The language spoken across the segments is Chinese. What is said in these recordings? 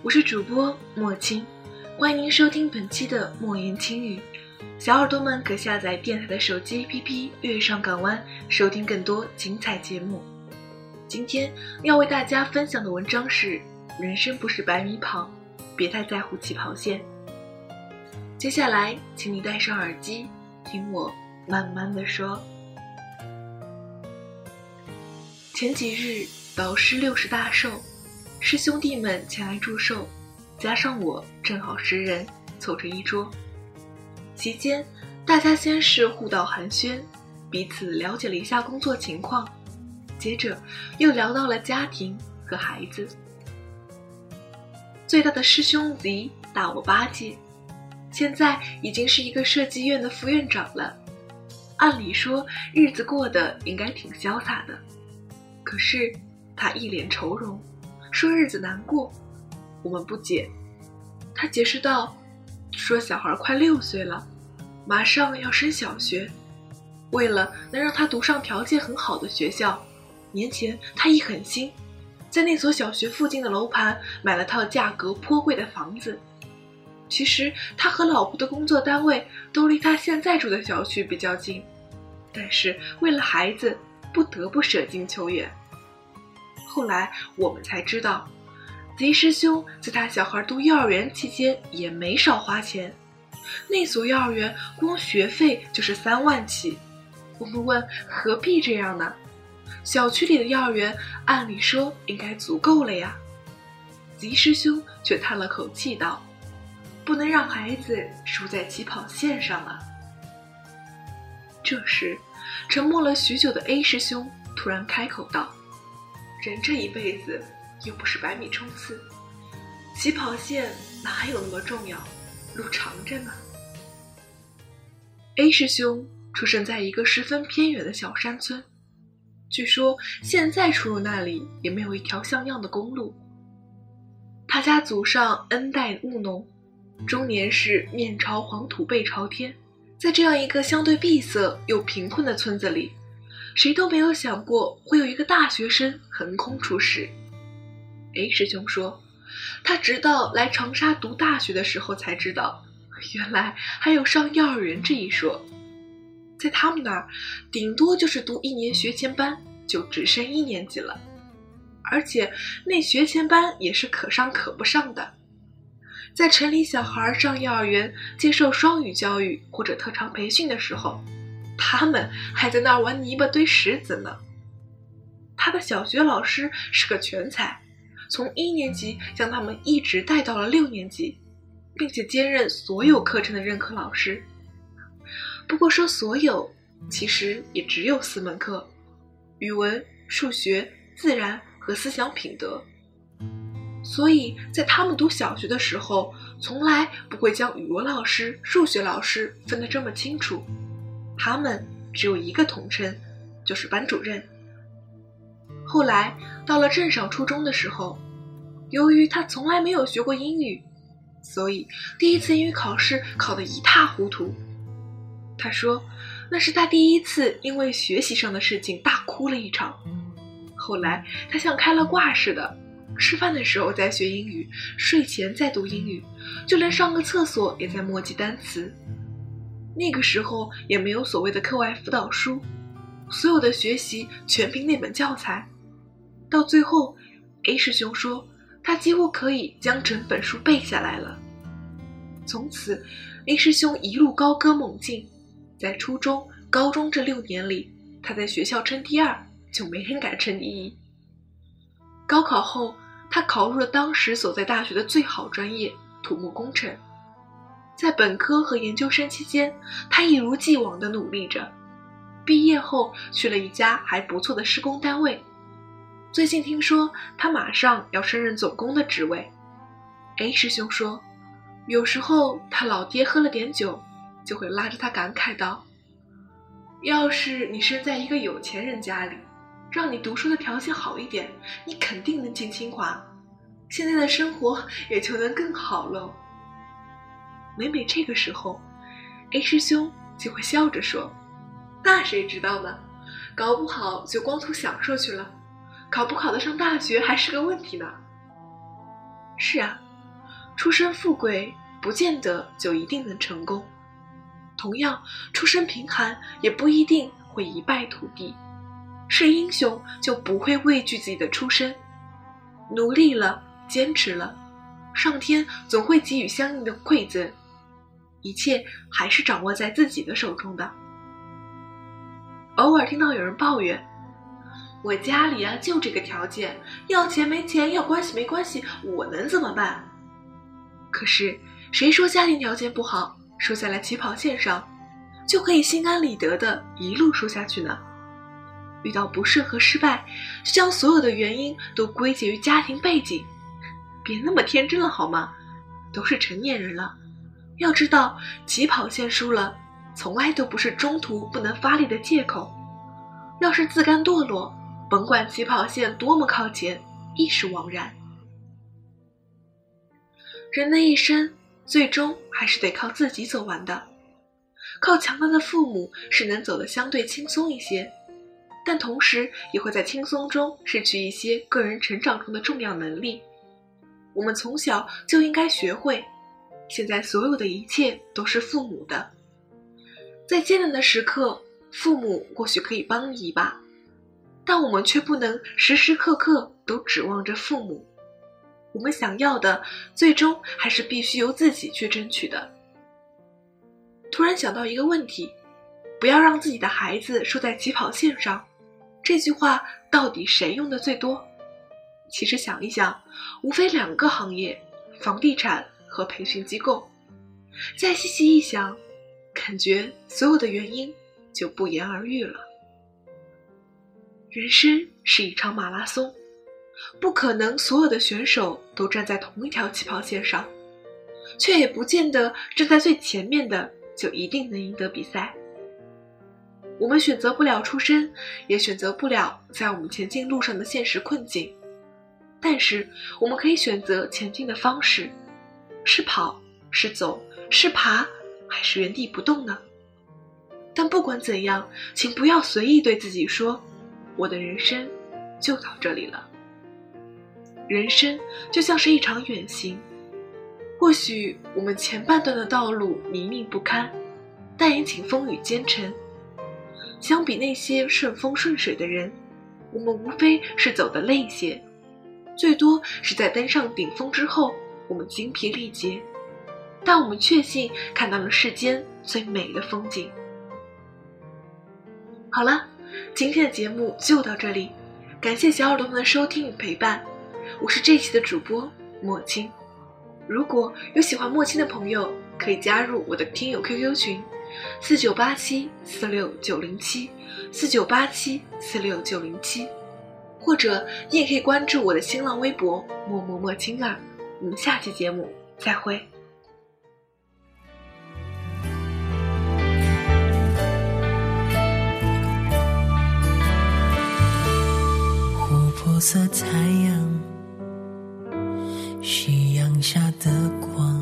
我是主播莫青，欢迎您收听本期的莫言轻语。小耳朵们可下载电台的手机 APP《月上港湾》，收听更多精彩节目。今天要为大家分享的文章是：人生不是百米跑，别太在乎起跑线。接下来，请你戴上耳机，听我慢慢的说。前几日，导师六十大寿。师兄弟们前来祝寿，加上我正好十人，凑成一桌。席间，大家先是互道寒暄，彼此了解了一下工作情况，接着又聊到了家庭和孩子。最大的师兄 Z 大我八届，现在已经是一个设计院的副院长了。按理说，日子过得应该挺潇洒的，可是他一脸愁容。说日子难过，我们不解。他解释道：“说小孩快六岁了，马上要升小学，为了能让他读上条件很好的学校，年前他一狠心，在那所小学附近的楼盘买了套价格颇贵的房子。其实他和老婆的工作单位都离他现在住的小区比较近，但是为了孩子，不得不舍近求远。”后来我们才知道，贼师兄在他小孩读幼儿园期间也没少花钱，那所幼儿园光学费就是三万起。我们问何必这样呢？小区里的幼儿园按理说应该足够了呀。贼师兄却叹了口气道：“不能让孩子输在起跑线上啊。”这时，沉默了许久的 A 师兄突然开口道。人这一辈子又不是百米冲刺，起跑线哪有那么重要？路长着呢。A 师兄出生在一个十分偏远的小山村，据说现在出入那里也没有一条像样的公路。他家祖上恩代务农，中年时面朝黄土背朝天，在这样一个相对闭塞又贫困的村子里。谁都没有想过会有一个大学生横空出世。A 师兄说，他直到来长沙读大学的时候才知道，原来还有上幼儿园这一说。在他们那儿，顶多就是读一年学前班就直升一年级了，而且那学前班也是可上可不上的。在城里小孩上幼儿园接受双语教育或者特长培训的时候。他们还在那儿玩泥巴堆石子呢。他的小学老师是个全才，从一年级将他们一直带到了六年级，并且兼任所有课程的任课老师。不过说所有，其实也只有四门课：语文、数学、自然和思想品德。所以在他们读小学的时候，从来不会将语文老师、数学老师分得这么清楚。他们只有一个统称，就是班主任。后来到了镇上初中的时候，由于他从来没有学过英语，所以第一次英语考试考得一塌糊涂。他说，那是他第一次因为学习上的事情大哭了一场。后来他像开了挂似的，吃饭的时候在学英语，睡前在读英语，就连上个厕所也在默记单词。那个时候也没有所谓的课外辅导书，所有的学习全凭那本教材。到最后，A 师兄说他几乎可以将整本书背下来了。从此，A 师兄一路高歌猛进，在初中、高中这六年里，他在学校称第二，就没人敢称第一。高考后，他他考入了当时所在大学的最好专业——土木工程。在本科和研究生期间，他一如既往地努力着。毕业后去了一家还不错的施工单位。最近听说他马上要升任总工的职位。A 师兄说，有时候他老爹喝了点酒，就会拉着他感慨道：“要是你生在一个有钱人家里，让你读书的条件好一点，你肯定能进清华，现在的生活也就能更好喽。”每每这个时候，A 师兄就会笑着说：“那谁知道呢？搞不好就光图享受去了，考不考得上大学还是个问题呢。”是啊。出身富贵不见得就一定能成功，同样，出身贫寒也不一定会一败涂地。是英雄就不会畏惧自己的出身，努力了，坚持了，上天总会给予相应的馈赠。一切还是掌握在自己的手中的。偶尔听到有人抱怨：“我家里啊就这个条件，要钱没钱，要关系没关系，我能怎么办？”可是，谁说家庭条件不好，输在了起跑线上，就可以心安理得的一路输下去呢？遇到不顺和失败，就将所有的原因都归结于家庭背景，别那么天真了好吗？都是成年人了，要知道起跑线输了，从来都不是中途不能发力的借口。要是自甘堕落，甭管起跑线多么靠前，亦是枉然。人的一生最终还是得靠自己走完的。靠强大的父母是能走得相对轻松一些，但同时也会在轻松中失去一些个人成长中的重要能力。我们从小就应该学会，现在所有的一切都是父母的。在艰难的时刻，父母或许可以帮你一把，但我们却不能时时刻刻都指望着父母。我们想要的，最终还是必须由自己去争取的。突然想到一个问题：不要让自己的孩子输在起跑线上，这句话到底谁用的最多？其实想一想，无非两个行业：房地产和培训机构。再细细一想，感觉所有的原因就不言而喻了。人生是一场马拉松。不可能所有的选手都站在同一条起跑线上，却也不见得站在最前面的就一定能赢得比赛。我们选择不了出身，也选择不了在我们前进路上的现实困境，但是我们可以选择前进的方式：是跑，是走，是爬，还是原地不动呢？但不管怎样，请不要随意对自己说：“我的人生就到这里了。”人生就像是一场远行，或许我们前半段的道路泥泞不堪，但也请风雨兼程。相比那些顺风顺水的人，我们无非是走得累些，最多是在登上顶峰之后，我们精疲力竭，但我们确信看到了世间最美的风景。好了，今天的节目就到这里，感谢小耳朵们的收听与陪伴。我是这期的主播莫青，如果有喜欢莫青的朋友，可以加入我的听友 QQ 群，四九八七四六九零七，四九八七四六九零七，或者你也可以关注我的新浪微博默默莫青儿。我们下期节目再会。琥珀色太阳。夕阳下的光，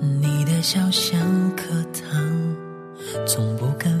你的笑像颗糖，从不肯